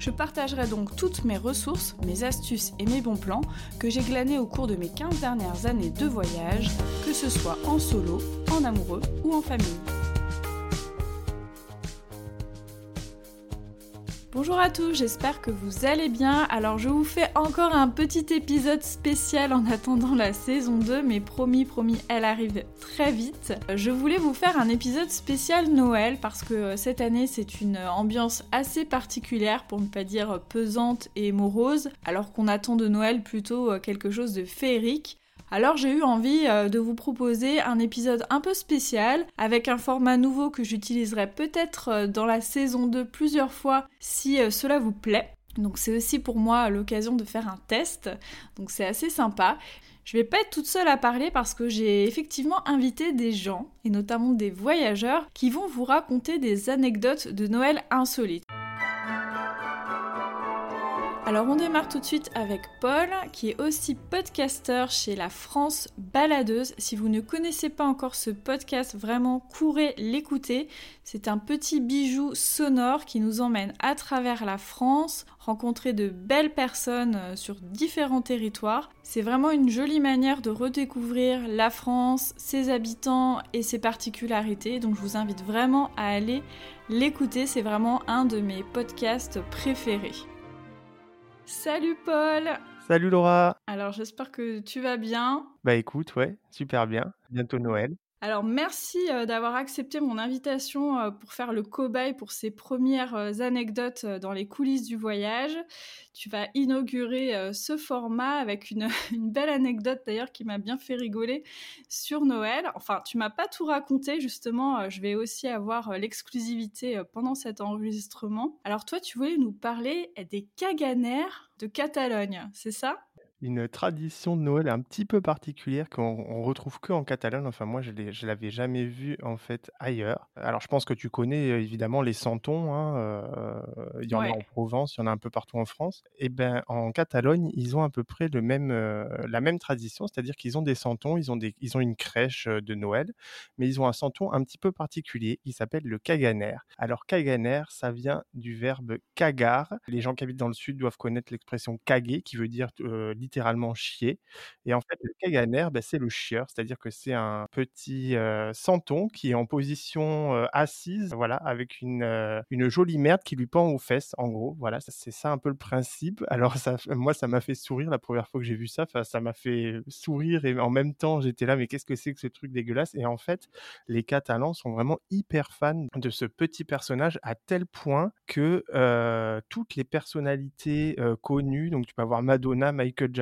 Je partagerai donc toutes mes ressources, mes astuces et mes bons plans que j'ai glanés au cours de mes 15 dernières années de voyage, que ce soit en solo, en amoureux ou en famille. Bonjour à tous, j'espère que vous allez bien. Alors je vous fais encore un petit épisode spécial en attendant la saison 2, mais promis, promis, elle arrive très vite. Je voulais vous faire un épisode spécial Noël parce que cette année c'est une ambiance assez particulière, pour ne pas dire pesante et morose, alors qu'on attend de Noël plutôt quelque chose de féerique. Alors j'ai eu envie euh, de vous proposer un épisode un peu spécial avec un format nouveau que j'utiliserai peut-être euh, dans la saison 2 plusieurs fois si euh, cela vous plaît. Donc c'est aussi pour moi l'occasion de faire un test, donc c'est assez sympa. Je vais pas être toute seule à parler parce que j'ai effectivement invité des gens, et notamment des voyageurs, qui vont vous raconter des anecdotes de Noël insolites. Alors on démarre tout de suite avec Paul, qui est aussi podcaster chez La France Baladeuse. Si vous ne connaissez pas encore ce podcast, vraiment courez l'écouter. C'est un petit bijou sonore qui nous emmène à travers la France, rencontrer de belles personnes euh, sur différents territoires. C'est vraiment une jolie manière de redécouvrir la France, ses habitants et ses particularités. Donc je vous invite vraiment à aller l'écouter. C'est vraiment un de mes podcasts préférés. Salut Paul Salut Laura Alors j'espère que tu vas bien. Bah écoute, ouais, super bien. Bientôt Noël. Alors merci euh, d'avoir accepté mon invitation euh, pour faire le cobaye pour ces premières euh, anecdotes dans les coulisses du voyage. Tu vas inaugurer ce format avec une, belle anecdote d'ailleurs qui m'a bien fait rigoler sur Noël. Enfin, tu m'as pas tout raconté justement, je vais aussi avoir l'exclusivité pendant cet enregistrement. Alors toi, tu voulais nous parler des caganères de Catalogne, c'est ça? Une tradition de Noël un petit peu particulière qu'on on retrouve que en Catalogne. Enfin, moi, je ne l'avais jamais vu en fait ailleurs. Alors, je pense que tu connais euh, évidemment les santons. Hein, euh, il y en a en Provence, il y en a un peu partout en France. Et eh ben, en Catalogne, ils ont à peu près le même, euh, la même tradition, c'est-à-dire qu'ils ont des santons, ils ont des, ils ont une crèche de Noël, mais ils ont un santon un petit peu particulier. Il s'appelle le caganer. Alors, caganer, ça vient du verbe cagar. Les gens qui habitent dans le sud doivent connaître l'expression caguer, qui veut dire littéralement chier. Et en fait, le caganer, bah, c'est le chieur, c'est-à-dire que c'est un petit santon qui est en position assise, voilà, avec une, une jolie merde qui lui pend aux fesses, en gros. Voilà, c'est ça un peu le principe. Alors, ça, moi, ça m'a fait sourire la première fois que j'ai vu ça. ça m'a fait sourire et en même temps, j'étais là, mais qu'est-ce que c'est que ce truc dégueulasse? Et en fait, les Catalans sont vraiment hyper fans de ce petit personnage à tel point que toutes les personnalités connues, donc tu peux avoir Madonna, Michael Jackson,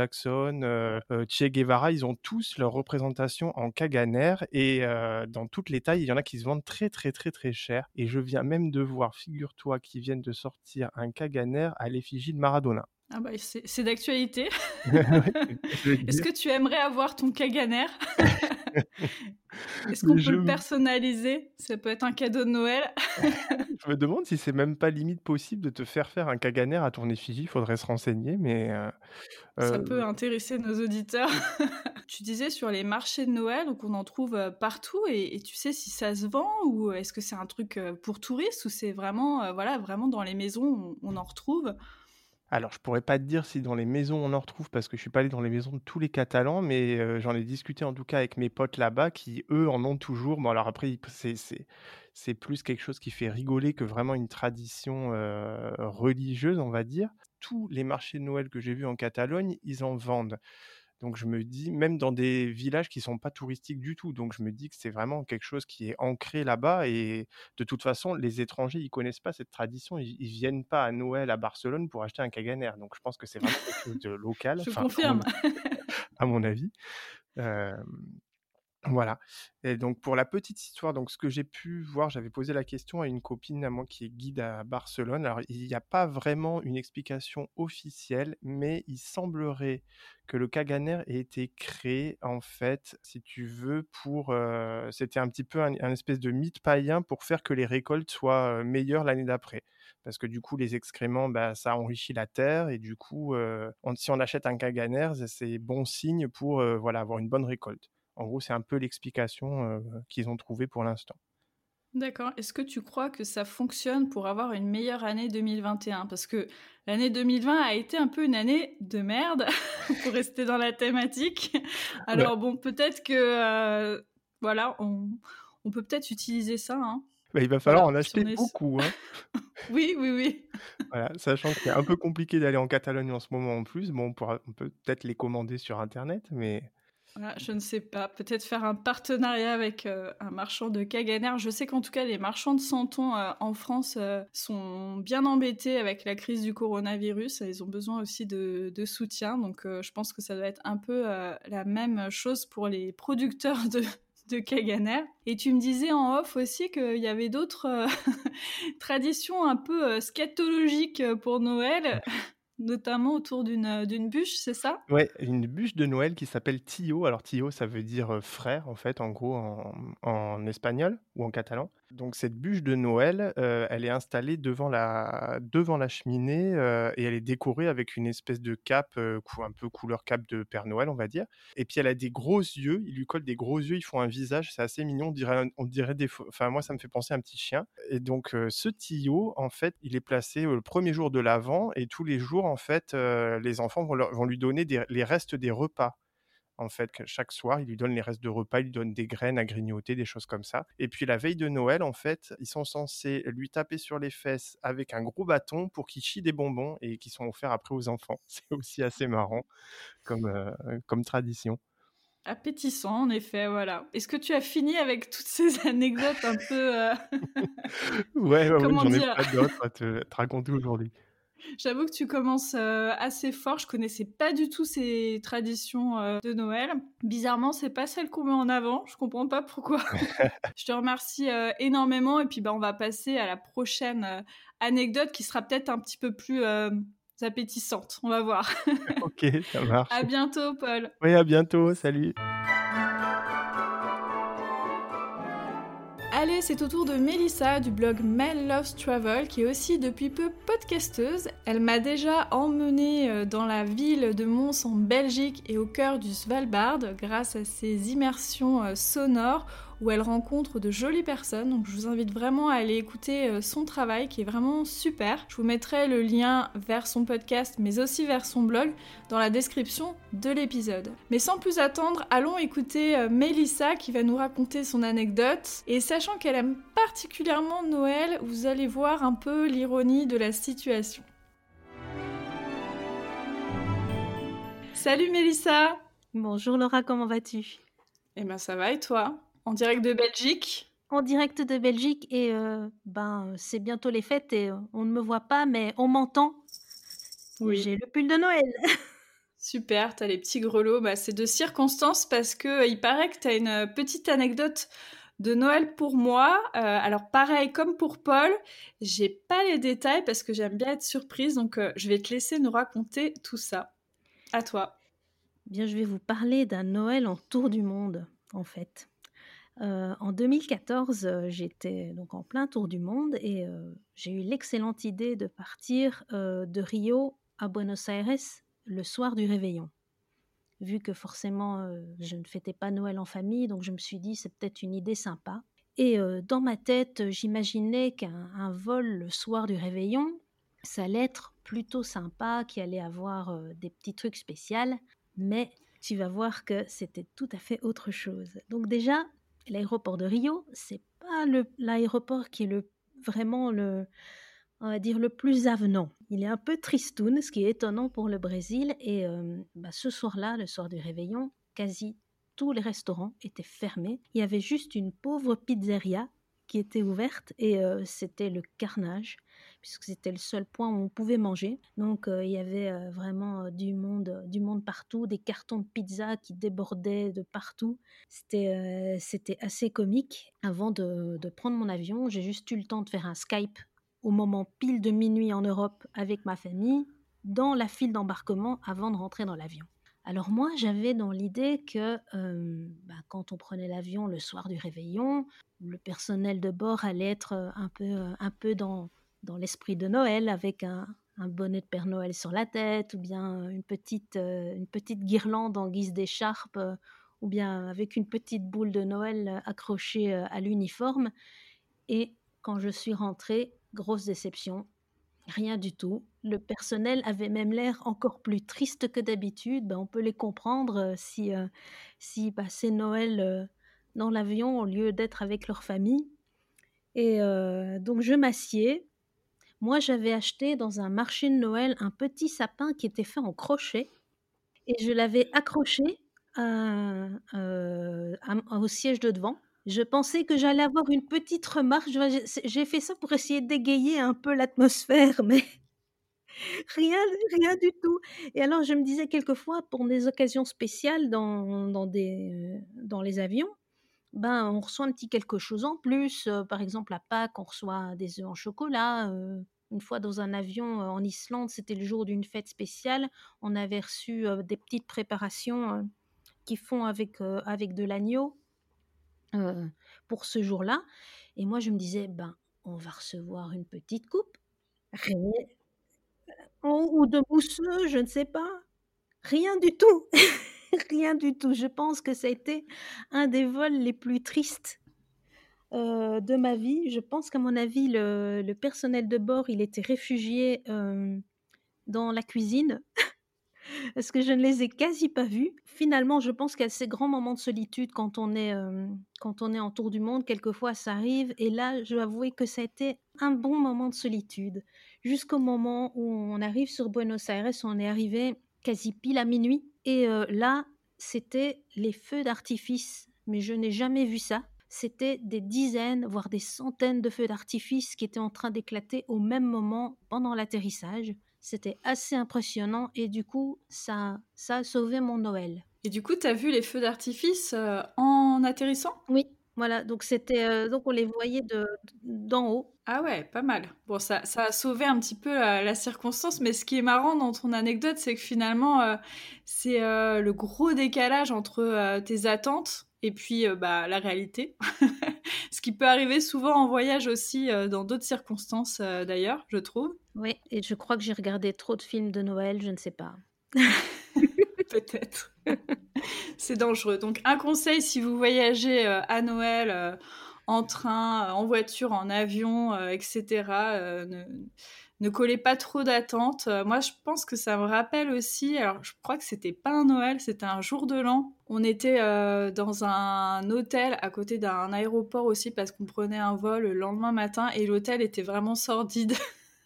euh, euh, Che Guevara, ils ont tous leur représentation en Kaganer et euh, dans toutes les tailles, il y en a qui se vendent très très très très cher. Et je viens même de voir, figure-toi, qui viennent de sortir un Kaganer à l'effigie de Maradona. Ah bah c'est d'actualité. Est-ce que tu aimerais avoir ton Kaganer Est-ce qu'on peut le personnaliser? Ça peut être un cadeau de Noël. je me demande si c'est même pas limite possible de te faire faire un Kaganer à ton effigie. Il faudrait se renseigner, mais... Euh, Ça euh, peut intéresser nos auditeurs. tu disais sur les marchés de Noël, donc on en trouve euh, partout, et, tu sais si ça se vend, ou est-ce que c'est un truc pour touristes, ou c'est vraiment, voilà, vraiment dans les maisons, on en retrouve? Alors, je pourrais pas te dire si dans les maisons on en retrouve parce que je suis pas allé dans les maisons de tous les Catalans, mais j'en ai discuté en tout cas avec mes potes là-bas qui eux en ont toujours. Bon alors après c'est plus quelque chose qui fait rigoler que vraiment une tradition religieuse, on va dire. Tous les marchés de Noël que j'ai vus en Catalogne, ils en vendent. Donc je me dis, même dans des villages qui sont pas touristiques du tout, donc je me dis que c'est vraiment quelque chose qui est ancré là-bas. Et de toute façon, les étrangers, ils connaissent pas cette tradition. Ils, ils viennent pas à Noël à Barcelone pour acheter un caganer. Donc je pense que c'est vraiment quelque chose de local. je confirme. À mon, avis. Voilà. Et donc pour la petite histoire, donc ce que j'ai pu voir, j'avais posé la question à une copine à moi qui est guide à Barcelone. Alors il n'y a pas vraiment une explication officielle, mais il semblerait que le Kaganer ait été créé en fait, si tu veux, pour euh, c'était un petit peu un, espèce de mythe païen pour faire que les récoltes soient euh, meilleures l'année d'après. Parce que du coup, les excréments, bah, ça enrichit la terre et du coup, euh, si on achète un Kaganer, c'est bon signe pour voilà avoir une bonne récolte. En gros, c'est un peu l'explication qu'ils ont trouvée pour l'instant. D'accord. Est-ce que tu crois que ça fonctionne pour avoir une meilleure année 2021 Parce que l'année 2020 a été un peu une année de merde, pour rester dans la thématique. Alors bon, peut-être que voilà, on, peut peut-être utiliser ça. Hein. Bah, il va falloir en acheter beaucoup. Hein. oui, oui, oui. voilà, sachant que c'est un peu compliqué d'aller en Catalogne en ce moment en plus. Bon, on, on peut peut-être les commander sur Internet, mais je ne sais pas. Peut-être faire un partenariat avec euh, un marchand de Kaganer. Je sais qu'en tout cas, les marchands de Santon euh, en France euh, sont bien embêtés avec la crise du coronavirus. Ils ont besoin aussi de, soutien. Donc, je pense que ça doit être un peu la même chose pour les producteurs de, de Kaganer. Et tu me disais en off aussi qu'il y avait d'autres traditions un peu scatologiques pour Noël notamment autour d'une d'une bûche, c'est ça? Ouais, une bûche de Noël qui s'appelle Tio. Alors Tio, ça veut dire frère en fait, en gros en espagnol ou en catalan. Donc cette bûche de Noël, euh, elle est installée devant la, devant la cheminée euh, et elle est décorée avec une espèce de cape, euh, un peu couleur cape de Père Noël, on va dire. Et puis elle a des gros yeux, ils lui collent des gros yeux, ils font un visage, c'est assez mignon, on dirait, on dirait des... Enfin moi ça me fait penser à un petit chien. Et donc ce tuyau, en fait, il est placé le premier jour de l'Avent et tous les jours, en fait, les enfants vont lui donner les restes des repas en fait, chaque soir, il lui donne les restes de repas, il lui donne des graines à grignoter, des choses comme ça. Et puis la veille de Noël, en fait, ils sont censés lui taper sur les fesses avec un gros bâton pour qu'il chie des bonbons et qui sont offerts après aux enfants. C'est aussi assez marrant comme, euh, comme tradition. Appétissant, en effet, voilà. Est-ce que tu as fini avec toutes ces anecdotes un peu... Euh... ouais, ouais, j'en ai pas d'autres à te raconter aujourd'hui. J'avoue que tu commences euh, assez fort. Je connaissais pas du tout ces traditions euh, de Noël. Bizarrement, c'est pas celle qu'on met en avant. Je comprends pas pourquoi. je te remercie euh, énormément et puis bah, on va passer à la prochaine anecdote qui sera peut-être un petit peu plus appétissante. On va voir. ok, ça marche. À bientôt, Paul. Oui, à bientôt. Salut. C'est au tour de Melissa du blog Mel Loves Travel qui est aussi depuis peu podcasteuse. Elle m'a déjà emmenée euh, dans la ville de Mons en Belgique et au cœur du Svalbard grâce à ses immersions euh, sonores où elle rencontre de jolies personnes. Donc je vous invite vraiment à aller écouter euh, son travail qui est vraiment super. Je vous mettrai le lien vers son podcast mais aussi vers son blog dans la description de l'épisode. Mais sans plus attendre, allons écouter euh, Melissa qui va nous raconter son anecdote. Et sachant qu'elle aime particulièrement Noël, vous allez voir un peu l'ironie de la situation. Salut Melissa Bonjour Laura, comment vas-tu? Eh ben ça va et toi? En direct de Belgique En direct de Belgique et euh, ben c'est bientôt les fêtes et euh, on ne me voit pas mais on m'entend. Oui. J'ai le pull de Noël. Super, t'as les petits grelots. Bah, c'est de circonstance parce que euh, il paraît que t'as une petite anecdote de Noël pour moi. alors pareil comme pour Paul, j'ai pas les détails parce que j'aime bien être surprise, donc je vais te laisser nous raconter tout ça. À toi. Bien, je vais vous parler d'un Noël en tour du monde, en fait. Euh, en 2014, euh, j'étais donc en plein tour du monde et euh, j'ai eu l'excellente idée de partir de Rio à Buenos Aires le soir du réveillon. Vu que forcément je ne fêtais pas Noël en famille, donc je me suis dit c'est peut-être une idée sympa. Et dans ma tête, j'imaginais qu'un vol le soir du réveillon, ça allait être plutôt sympa, qu'il allait avoir des petits trucs spéciaux, mais tu vas voir que c'était tout à fait autre chose. Donc déjà, l'aéroport de Rio, c'est pas l'aéroport qui est le, vraiment le, on va dire, le plus avenant. Il est un peu tristoun, ce qui est étonnant pour le Brésil. Et euh, bah, ce soir-là, le soir du réveillon, quasi tous les restaurants étaient fermés. Il y avait juste une pauvre pizzeria qui était ouverte et euh, c'était le carnage puisque c'était le seul point où on pouvait manger. Donc il y avait vraiment du monde, du monde partout, des cartons de pizza qui débordaient de partout. C'était c'était assez comique. Avant de, de prendre mon avion, j'ai juste eu le temps de faire un Skype au moment pile de minuit en Europe avec ma famille, dans la file d'embarquement avant de rentrer dans l'avion. Alors moi, j'avais dans l'idée que bah, quand on prenait l'avion le soir du réveillon, le personnel de bord allait être un peu, un peu dans, dans l'esprit de Noël, avec un, bonnet de Père Noël sur la tête, ou bien une petite, une petite guirlande en guise d'écharpe, ou bien avec une petite boule de Noël accrochée à l'uniforme. Et quand je suis rentrée, grosse déception, Rien du tout. Le personnel avait même l'air encore plus triste que d'habitude. Ben, on peut les comprendre euh, si, euh, passaient Noël euh, dans l'avion au lieu d'être avec leur famille. Et donc je m'assieds. Moi, j'avais acheté dans un marché de Noël un petit sapin qui était fait en crochet et je l'avais accroché au siège de devant. Je pensais que j'allais avoir une petite remarque. J'ai fait ça pour essayer d'égayer un peu l'atmosphère, mais rien, rien du tout. Et alors, je me disais quelquefois, pour des occasions spéciales dans, dans, euh, les avions, ben, on reçoit un petit quelque chose en plus. Euh, par exemple, à Pâques, on reçoit des œufs en chocolat. Euh, une fois dans un avion en Islande, c'était le jour d'une fête spéciale. On avait reçu des petites préparations qui font avec, avec de l'agneau pour ce jour-là. Et moi, je me disais, ben, on va recevoir une petite coupe. Rien. Ou de mousseux, je ne sais pas. Rien du tout. Rien du tout. Je pense que ça a été un des vols les plus tristes de ma vie. Je pense qu'à mon avis, le, personnel de bord, il était réfugié dans la cuisine parce que je ne les ai quasi pas vus. Finalement, je pense a ces grands moments de solitude quand on est, quand on est en tour du monde. Quelquefois, ça arrive. Et là, je dois avouer que ça a été un bon moment de solitude. Jusqu'au moment où on arrive sur Buenos Aires, on est arrivé quasi pile à minuit. Et là, c'était les feux d'artifice. Mais je n'ai jamais vu ça. C'était des dizaines, voire des centaines de feux d'artifice qui étaient en train d'éclater au même moment pendant l'atterrissage. C'était assez impressionnant et du coup, ça, ça a sauvé mon Noël. Et du coup, tu as vu les feux d'artifice euh, en atterrissant? Oui, voilà. Donc c'était euh, donc on les voyait de d'en haut. Ah ouais, pas mal. Bon, ça, ça a sauvé un petit peu la, circonstance, mais ce qui est marrant dans ton anecdote, c'est que finalement, euh, c'est le gros décalage entre tes attentes et puis bah, la réalité. ce qui peut arriver souvent en voyage aussi, dans d'autres circonstances d'ailleurs, je trouve. Oui, et je crois que j'ai regardé trop de films de Noël, je ne sais pas. Peut-être. C'est dangereux. Donc un conseil si vous voyagez à Noël en train, en voiture, en avion, etc. Ne ne collez pas trop d'attentes. Euh, moi, je pense que ça me rappelle aussi, alors je crois que c'était pas un Noël, c'était un jour de l'an. On était euh, dans un hôtel à côté d'un aéroport aussi parce qu'on prenait un vol le lendemain matin et l'hôtel était vraiment sordide.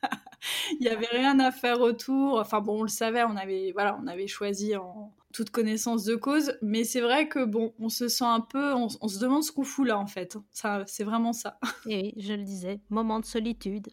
Il n'y avait rien à faire autour. Enfin bon, on le savait, on avait, voilà, on avait choisi en toute connaissance de cause. Mais c'est vrai que bon, on se sent un peu, on, on se demande ce qu'on fout là en fait. Ça, c'est vraiment ça. Et oui, je le disais, moment de solitude.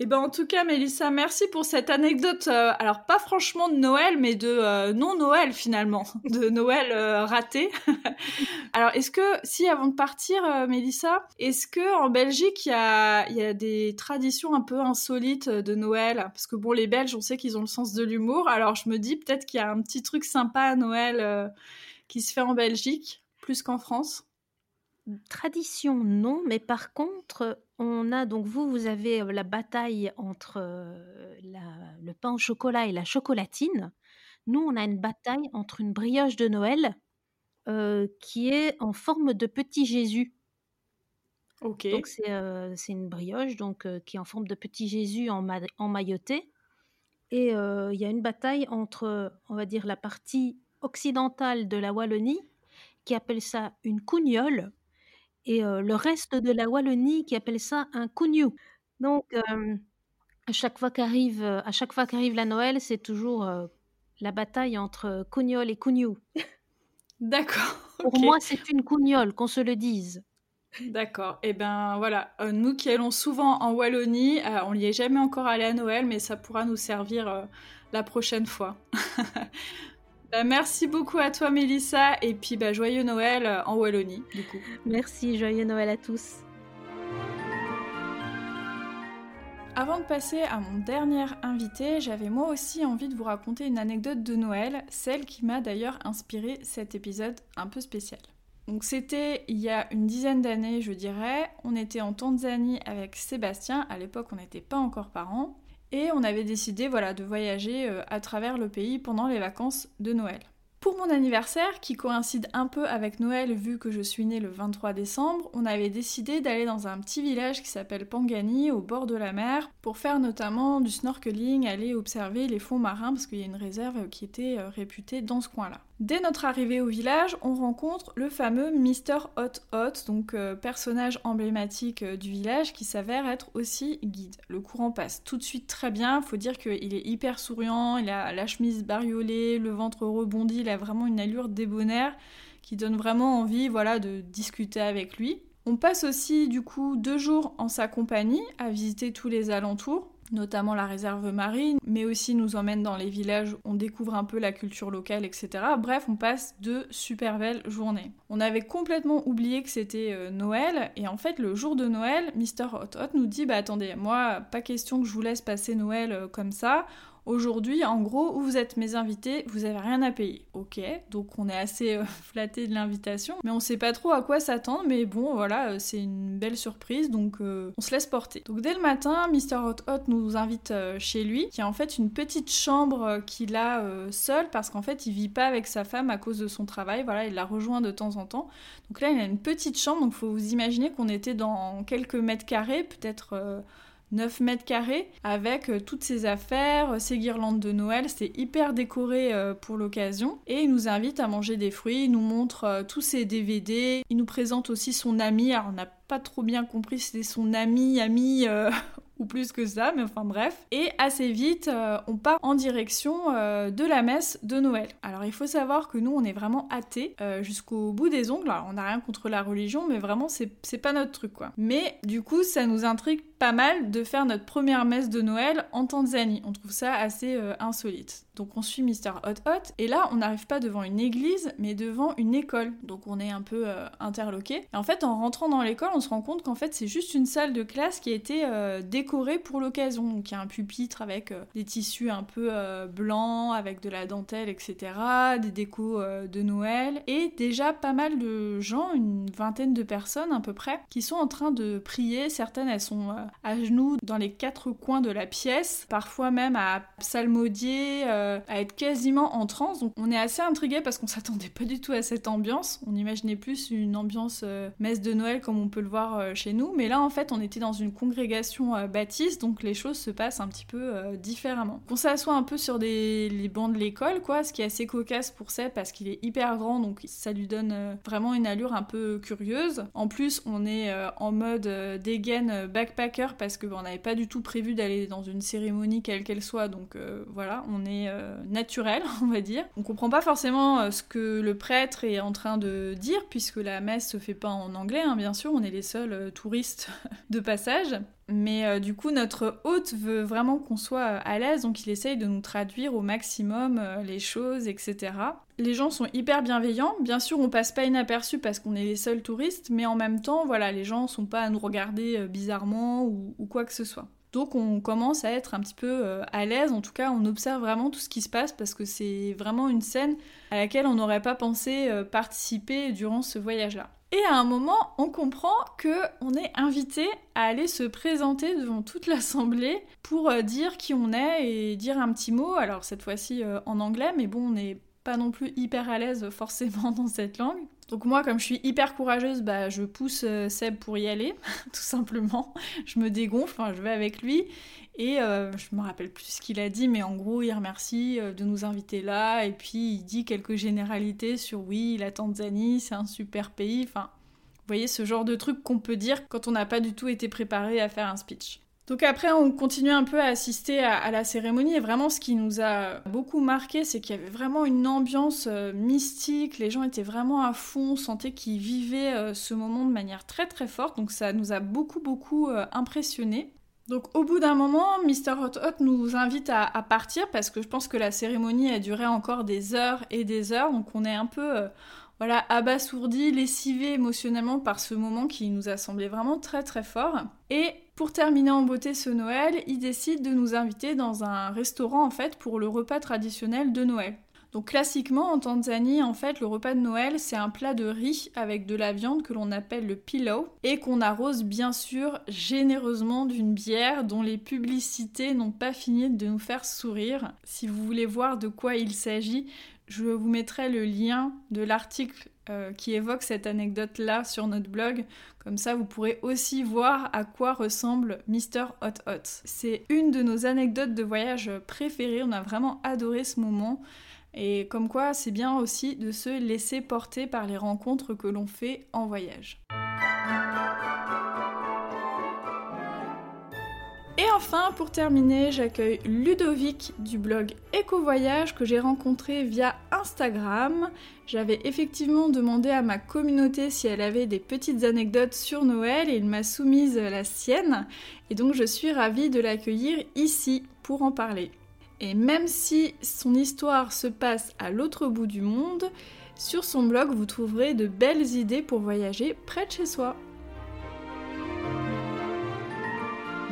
Eh ben en tout cas, Mélissa, merci pour cette anecdote. Euh, alors pas franchement de Noël, mais de euh, non Noël finalement, de Noël euh, raté. alors est-ce que, si avant de partir, Mélissa, est-ce que en Belgique il y a, y a des traditions un peu insolites de Noël? Parce que bon, les Belges, on sait qu'ils ont le sens de l'humour. Alors je me dis peut-être qu'il y a un petit truc sympa à Noël qui se fait en Belgique plus qu'en France. Tradition, non, mais par contre, on a donc vous, vous avez la bataille entre le pain au chocolat et la chocolatine. Nous, on a une bataille entre une brioche de Noël qui est en forme de petit Jésus. Ok. Donc c'est une brioche donc qui est en forme de petit Jésus en, en mailloté. Et il y a une bataille entre, on va dire, la partie occidentale de la Wallonie qui appelle ça une cougnole et le reste de la Wallonie qui appelle ça un cougnou. Donc, à chaque fois qu'arrive, à chaque fois qu'arrive la Noël, c'est toujours la bataille entre cougnol et cougnou. D'accord. Pour moi, c'est une cougnole, qu'on se le dise. D'accord. Et eh ben voilà, nous qui allons souvent en Wallonie, on n'y est jamais encore allé à Noël, mais ça pourra nous servir la prochaine fois. Bah, merci beaucoup à toi Mélissa et puis bah, joyeux Noël en Wallonie du coup. Merci, joyeux Noël à tous. Avant de passer à mon dernier invité, j'avais moi aussi envie de vous raconter une anecdote de Noël, celle qui m'a d'ailleurs inspiré cet épisode un peu spécial. Donc c'était il y a une dizaine d'années, je dirais. On était en Tanzanie avec Sébastien. À l'époque, on n'était pas encore parents. Et on avait décidé voilà, de voyager euh, à travers le pays pendant les vacances de Noël. Pour mon anniversaire, qui coïncide un peu avec Noël vu que je suis née le 23 décembre, on avait décidé d'aller dans un petit village qui s'appelle Pangani, au bord de la mer, pour faire notamment du snorkeling, aller observer les fonds marins parce qu'il y a une réserve qui était euh, réputée dans ce coin-là. Dès notre arrivée au village, on rencontre le fameux Mr. Hot Hot, donc euh, personnage emblématique euh, du village qui s'avère être aussi guide. Le courant passe tout de suite très bien, faut dire qu'il est hyper souriant, il a la chemise bariolée, le ventre rebondi, il a vraiment une allure débonnaire qui donne vraiment envie voilà, de discuter avec lui. On passe aussi du coup deux jours en sa compagnie à visiter tous les alentours notamment la réserve marine, mais aussi nous emmène dans les villages, on découvre un peu la culture locale, etc. Bref, on passe de super belles journées. On avait complètement oublié que c'était euh, Noël, et en fait, le jour de Noël, Mr. Hot Hot nous dit Bah attendez, moi, pas question que je vous laisse passer Noël euh, comme ça. Aujourd'hui, en gros, vous êtes mes invités, vous avez rien à payer. Ok, donc on est assez euh, flatté de l'invitation, mais on sait pas trop à quoi s'attendre, mais bon, voilà, euh, c'est une belle surprise, donc euh, on se laisse porter. Donc dès le matin, Mr. Hot Hot nous invite chez lui, qui a en fait une petite chambre qu'il a seul, parce qu'en fait, il vit pas avec sa femme à cause de son travail, voilà, il la rejoint de temps en temps. Donc là, il a une petite chambre, donc faut vous imaginer qu'on était dans quelques mètres carrés, peut-être 9 mètres carrés avec euh, toutes ses affaires, euh, ses guirlandes de Noël. C'est hyper décoré euh, pour l'occasion. Et il nous invite à manger des fruits, il nous montre tous ses DVD, il nous présente aussi son ami. Alors on n'a pas trop bien compris si c'était son ami, ami ou plus que ça, mais enfin bref. Et assez vite, euh, on part en direction euh, de la messe de Noël. Alors il faut savoir que nous, on est vraiment athées euh, jusqu'au bout des ongles. Alors on n'a rien contre la religion, mais vraiment, c'est pas notre truc, quoi. Mais du coup, ça nous intrigue pas mal de faire notre première messe de Noël en Tanzanie. On trouve ça assez insolite. Donc on suit Mr. Hot Hot et là on n'arrive pas devant une église mais devant une école. Donc on est un peu euh, interloqué. Et en fait en rentrant dans l'école on se rend compte qu'en fait c'est juste une salle de classe qui a été euh, décorée pour l'occasion. Donc il y a un pupitre avec euh, des tissus un peu blancs, avec de la dentelle, etc. Des décos de Noël et déjà pas mal de gens, une vingtaine de personnes à peu près, qui sont en train de prier. Certaines elles sont à genoux dans les quatre coins de la pièce, parfois même à psalmodier euh, à être quasiment en transe. Donc on est assez intrigué parce qu'on s'attendait pas du tout à cette ambiance. On imaginait plus une ambiance euh, messe de Noël comme on peut le voir euh, chez nous. Mais là en fait on était dans une congrégation baptiste donc les choses se passent un petit peu différemment. On s'assoit un peu sur des, les bancs de l'école quoi, ce qui est assez cocasse pour Seb parce qu'il est hyper grand donc ça lui donne vraiment une allure un peu curieuse. En plus on est en mode dégaine parce que on n'avait pas du tout prévu d'aller dans une cérémonie quelle qu'elle soit donc voilà on est euh, naturel, on va dire. On comprend pas forcément euh, ce que le prêtre est en train de dire, puisque la messe se fait pas en anglais, hein, bien sûr, on est les seuls euh, touristes de passage. Mais du coup, notre hôte veut vraiment qu'on soit à l'aise, donc il essaye de nous traduire au maximum les choses, etc. Les gens sont hyper bienveillants. Bien sûr, on passe pas inaperçu parce qu'on est les seuls touristes, mais en même temps, voilà, les gens sont pas à nous regarder bizarrement ou quoi que ce soit. Donc on commence à être un petit peu euh, à l'aise, en tout cas on observe vraiment tout ce qui se passe parce que c'est vraiment une scène à laquelle on n'aurait pas pensé euh, participer durant ce voyage-là. Et à un moment, on comprend que on est invité à aller se présenter devant toute l'assemblée pour euh, dire qui on est et dire un petit mot. Alors cette fois-ci en anglais, mais bon, on n'est pas non plus hyper à l'aise forcément dans cette langue. Donc moi, comme je suis hyper courageuse, bah, je pousse euh, Seb pour y aller, tout simplement. Je me dégonfle, je vais avec lui. Et euh, je me rappelle plus ce qu'il a dit, mais en gros, il remercie euh, de nous inviter là. Et puis, il dit quelques généralités sur oui, la Tanzanie, c'est un super pays. Enfin, vous voyez, ce genre de truc qu'on peut dire quand on n'a pas du tout été préparé à faire un speech. Donc après, on continue un peu à assister à, la cérémonie et vraiment ce qui nous a beaucoup marqué, c'est qu'il y avait vraiment une ambiance euh, mystique, les gens étaient vraiment à fond, on sentait qu'ils vivaient euh, ce moment de manière très très forte, donc ça nous a beaucoup beaucoup euh, impressionnés. Donc au bout d'un moment, Mr. Hot Hot nous invite à, partir parce que je pense que la cérémonie a duré encore des heures et des heures, donc on est un peu voilà, abasourdi, lessivé émotionnellement par ce moment qui nous a semblé vraiment très très fort. Et pour terminer en beauté ce Noël, il décide de nous inviter dans un restaurant en fait pour le repas traditionnel de Noël. Donc classiquement en Tanzanie, en fait, le repas de Noël, c'est un plat de riz avec de la viande que l'on appelle le pillow et qu'on arrose bien sûr généreusement d'une bière dont les publicités n'ont pas fini de nous faire sourire. Si vous voulez voir de quoi il s'agit, je vous mettrai le lien de l'article euh, qui évoque cette anecdote-là sur notre blog. Comme ça, vous pourrez aussi voir à quoi ressemble Mr. Hot Hot. C'est une de nos anecdotes de voyage préférées. On a vraiment adoré ce moment. Et comme quoi, c'est bien aussi de se laisser porter par les rencontres que l'on fait en voyage. Et enfin, pour terminer, j'accueille Ludovic du blog Éco-Voyage que j'ai rencontré via Instagram. J'avais effectivement demandé à ma communauté si elle avait des petites anecdotes sur Noël et il m'a soumise la sienne. Et donc je suis ravie de l'accueillir ici pour en parler. Et même si son histoire se passe à l'autre bout du monde, sur son blog vous trouverez de belles idées pour voyager près de chez soi.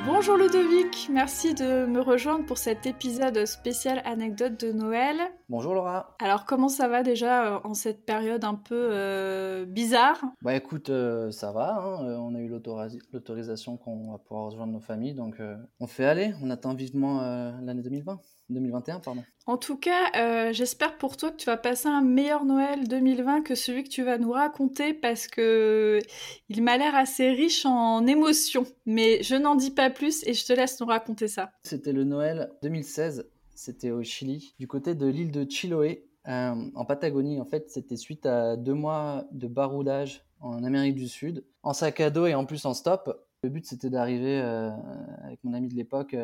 Bonjour Ludovic, merci de me rejoindre pour cet épisode spécial anecdote de Noël. Bonjour Laura. Alors comment ça va déjà euh, en cette période un peu euh, bizarre? Bah écoute, euh, ça va, hein. on a eu l'autorisation qu'on va pouvoir rejoindre nos familles, donc on fait aller, on attend vivement l'année 2020. 2021, pardon. En tout cas, euh, j'espère pour toi que tu vas passer un meilleur Noël 2020 que celui que tu vas nous raconter parce que il m'a l'air assez riche en émotions. Mais je n'en dis pas plus et je te laisse nous raconter ça. C'était le Noël 2016, c'était au Chili, du côté de l'île de Chiloé, euh, en Patagonie. En fait, c'était suite à deux mois de baroudage en Amérique du Sud, en sac à dos et en plus en stop. Le but, c'était d'arriver euh, avec mon ami de l'époque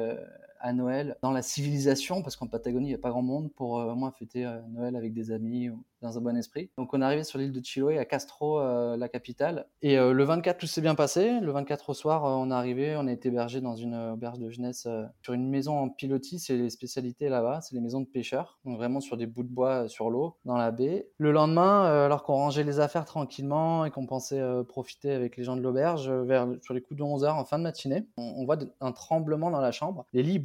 à Noël dans la civilisation, parce qu'en Patagonie, il n'y a pas grand monde pour euh, moi fêter euh, Noël avec des amis dans un bon esprit. Donc on est arrivé sur l'île de Chiloé, à Castro, euh, la capitale. Et le 24, tout s'est bien passé. Le 24 au soir, on est arrivé, on a été hébergé dans une auberge de jeunesse sur une maison en pilotis. C'est les spécialités là-bas, c'est les maisons de pêcheurs. Donc vraiment sur des bouts de bois sur l'eau, dans la baie. Le lendemain, alors qu'on rangeait les affaires tranquillement et qu'on pensait profiter avec les gens de l'auberge, vers sur les coups de 11h en fin de matinée, on, voit un tremblement dans la chambre. Les lits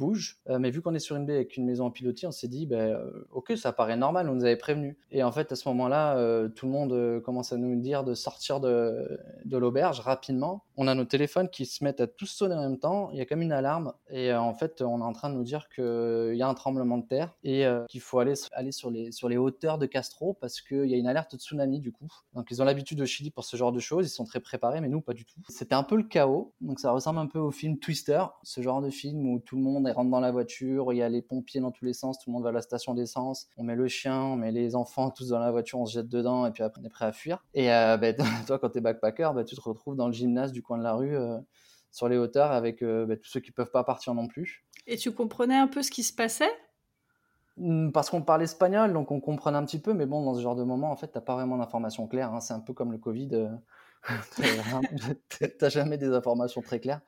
euh, mais vu qu'on est sur une baie avec une maison en pilotis, on s'est dit, ben, euh, ok, ça paraît normal, on nous avait prévenu. Et en fait, à ce moment-là, euh, tout le monde commence à nous dire de sortir de, l'auberge rapidement. On a nos téléphones qui se mettent à tous sonner en même temps. Il y a comme une alarme. Et en fait, on est en train de nous dire qu'il y a un tremblement de terre et qu'il faut aller, aller sur, les, sur les hauteurs de Castro parce qu'il y a une alerte de tsunami du coup. Donc, ils ont l'habitude au Chili pour ce genre de choses. Ils sont très préparés, mais nous, pas du tout. C'était un peu le chaos. Donc, ça ressemble un peu au film Twister, ce genre de film où tout le monde est rentre dans la voiture, il y a les pompiers dans tous les sens, tout le monde va à la station d'essence, on met le chien, on met les enfants tous dans la voiture, on se jette dedans et puis après on est prêt à fuir. Et euh, ben, toi, quand tu es backpacker, ben, tu te retrouves dans le gymnase du coin de la rue. Euh, sur les hauteurs avec euh, ben, tous ceux qui peuvent pas partir non plus. Et tu comprenais un peu ce qui se passait? Mmh, parce qu'on parle espagnol, donc on comprenait un petit peu, mais bon, dans ce genre de moment, en fait, t'as pas vraiment d'informations claires. Hein. C'est un peu comme le Covid. T'as jamais des informations très claires.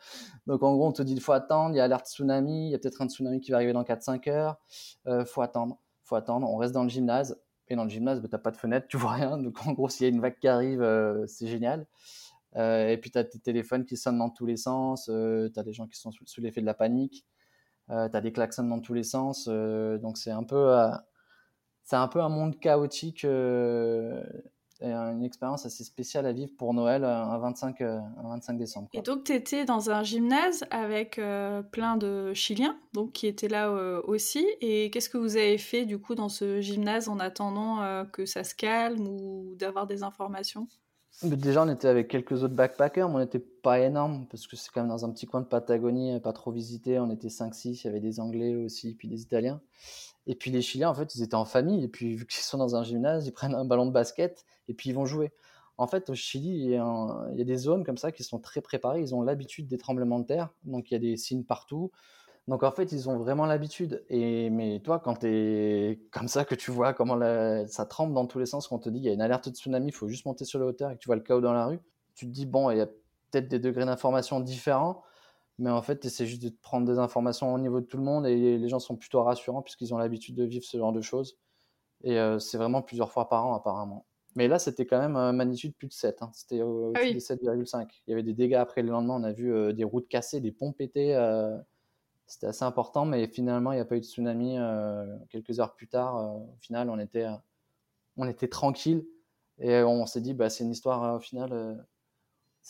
Donc en gros, on te dit il faut attendre, il y a alerte tsunami, il y a peut-être un tsunami qui va arriver dans 4-5 heures, euh, faut attendre, faut attendre. On reste dans le gymnase, et dans le gymnase, bah, t'as pas de fenêtre, tu vois rien. Donc en gros, s'il y a une vague qui arrive, euh, c'est génial. Euh, et puis tu as tes téléphones qui sonnent dans tous les sens, euh, tu as des gens qui sont sous, l'effet de la panique, euh, tu as des klaxons dans tous les sens. donc c'est un peu c'est un peu un monde chaotique une expérience assez spéciale à vivre pour Noël euh, un 25, un 25 décembre. Et donc, tu étais dans un gymnase avec euh, plein de Chiliens donc, qui étaient là euh, aussi. Et qu'est-ce que vous avez fait du coup dans ce gymnase en attendant que ça se calme ou d'avoir des informations? Déjà, on était avec quelques autres backpackers, mais on n'était pas énorme parce que c'est quand même dans un petit coin de Patagonie, pas trop visité. On était 5-6, il y avait des Anglais aussi, puis des Italiens. Et puis les Chiliens, en fait, ils étaient en famille. Et puis, vu qu'ils sont dans un gymnase, ils prennent un ballon de basket et puis ils vont jouer. En fait, au Chili, il y, a des zones comme ça qui sont très préparées. Ils ont l'habitude des tremblements de terre, donc il y a des signes partout. Donc en fait, ils ont vraiment l'habitude. Et mais toi, quand tu es comme ça, que tu vois comment ça tremble dans tous les sens, qu'on te dit il y a une alerte de tsunami, il faut juste monter sur la hauteur et que tu vois le chaos dans la rue, tu te dis bon, il y a peut-être des degrés d'information différents, mais en fait, c'est juste de prendre des informations au niveau de tout le monde et les gens sont plutôt rassurants puisqu'ils ont l'habitude de vivre ce genre de choses. Et euh, c'est vraiment plusieurs fois par an apparemment. Mais là, c'était quand même euh, magnitude plus de 7. Hein. C'était au ah 7,5. Il y avait des dégâts après le lendemain. On a vu euh, des routes cassées, des ponts pétés. c'était assez important, mais finalement, il n'y a pas eu de tsunami. quelques heures plus tard, au final, on était, on était tranquille. Et on s'est dit, bah, c'est une histoire, au final,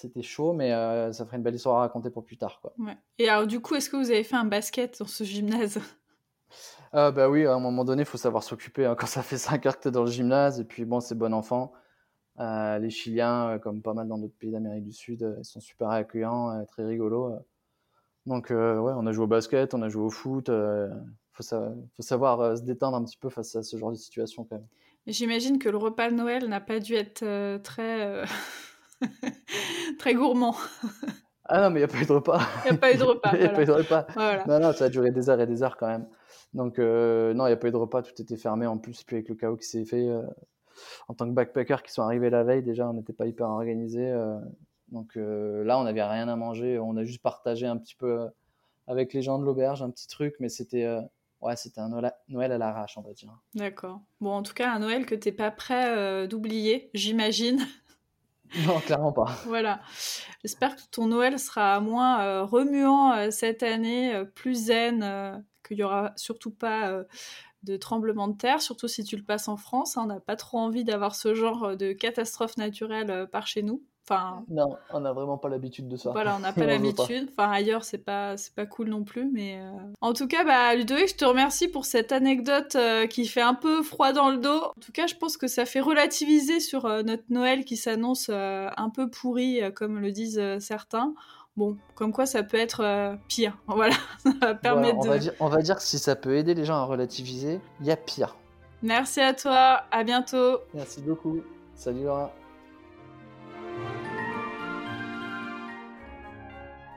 c'était chaud, mais euh, ça ferait une belle histoire à raconter pour plus tard. Quoi. Et alors, du coup, est-ce que vous avez fait un basket dans ce gymnase? Euh, Bah oui, à un moment donné, il faut savoir s'occuper. Hein. Quand ça fait 5 heures que tu es dans le gymnase, et puis bon, c'est bon enfant. Euh, les Chiliens, comme pas mal dans d'autres pays d'Amérique du Sud, ils sont super accueillants, très rigolos. Donc, ouais, on a joué au basket, on a joué au foot. Il faut, faut, savoir se détendre un petit peu face à ce genre de situation quand même. J'imagine que le repas de Noël n'a pas dû être très Très gourmand. ah non, mais il n'y a pas eu de repas. Il n'y a pas eu de repas. Il n'y a pas eu de repas. Non, non, ça a duré des heures et des heures quand même. Donc, euh, non, il n'y a pas eu de repas, tout était fermé en plus. Puis avec le chaos qui s'est fait, euh, en tant que backpacker qui sont arrivés la veille, déjà, on n'était pas hyper organisé. Euh. donc là, on n'avait rien à manger. On a juste partagé un petit peu avec les gens de l'auberge, un petit truc, mais c'était. Ouais, c'était un Noël à l'arrache, on va dire. D'accord. Bon, en tout cas, un Noël que tu n'es pas prêt d'oublier, j'imagine. Non, clairement pas. voilà. J'espère que ton Noël sera moins euh, remuant euh, cette année, euh, plus zen, qu'il n'y aura surtout pas de tremblement de terre, surtout si tu le passes en France. On n'a pas trop envie d'avoir ce genre de catastrophe naturelle par chez nous. Non, on n'a vraiment pas l'habitude de ça. Voilà, on n'a pas l'habitude. Enfin, ailleurs, c'est pas, c'est pas cool non plus. Mais euh. en tout cas, bah, Ludovic, je te remercie pour cette anecdote euh, qui fait un peu froid dans le dos. En tout cas, je pense que ça fait relativiser sur euh, notre Noël qui s'annonce un peu pourri, comme le disent certains. Bon, comme quoi ça peut être pire. Voilà, ça va permettre on, va dire, on va dire que si ça peut aider les gens à relativiser, il y a pire. Merci à toi, à bientôt. Merci beaucoup. Salut Laura.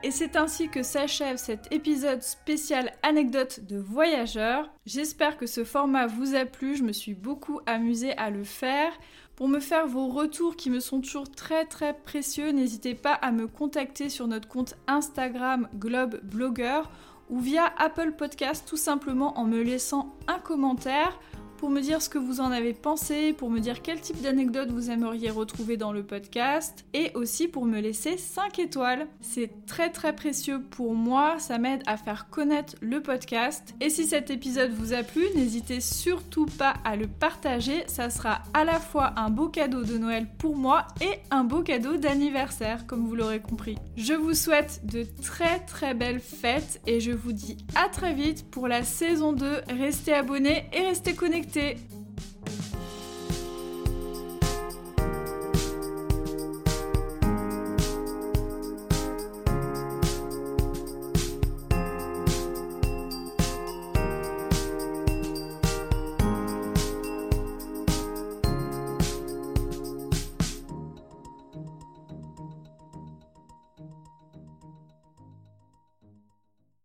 Et c'est ainsi que s'achève cet épisode spécial anecdote de voyageurs. J'espère que ce format vous a plu, je me suis beaucoup amusée à le faire. Pour me faire vos retours qui me sont toujours très très précieux, n'hésitez pas à me contacter sur notre compte Instagram Globe Blogger ou via Apple Podcast tout simplement en me laissant un commentaire pour me dire ce que vous en avez pensé, pour me dire quel type d'anecdote vous aimeriez retrouver dans le podcast et aussi pour me laisser 5 étoiles. C'est très très précieux pour moi, ça m'aide à faire connaître le podcast. Et si cet épisode vous a plu, n'hésitez surtout pas à le partager, ça sera à la fois un beau cadeau de Noël pour moi et un beau cadeau d'anniversaire, comme vous l'aurez compris. Je vous souhaite de très très belles fêtes et je vous dis à très vite pour la saison 2. Restez abonnés et restez connectés. C'est...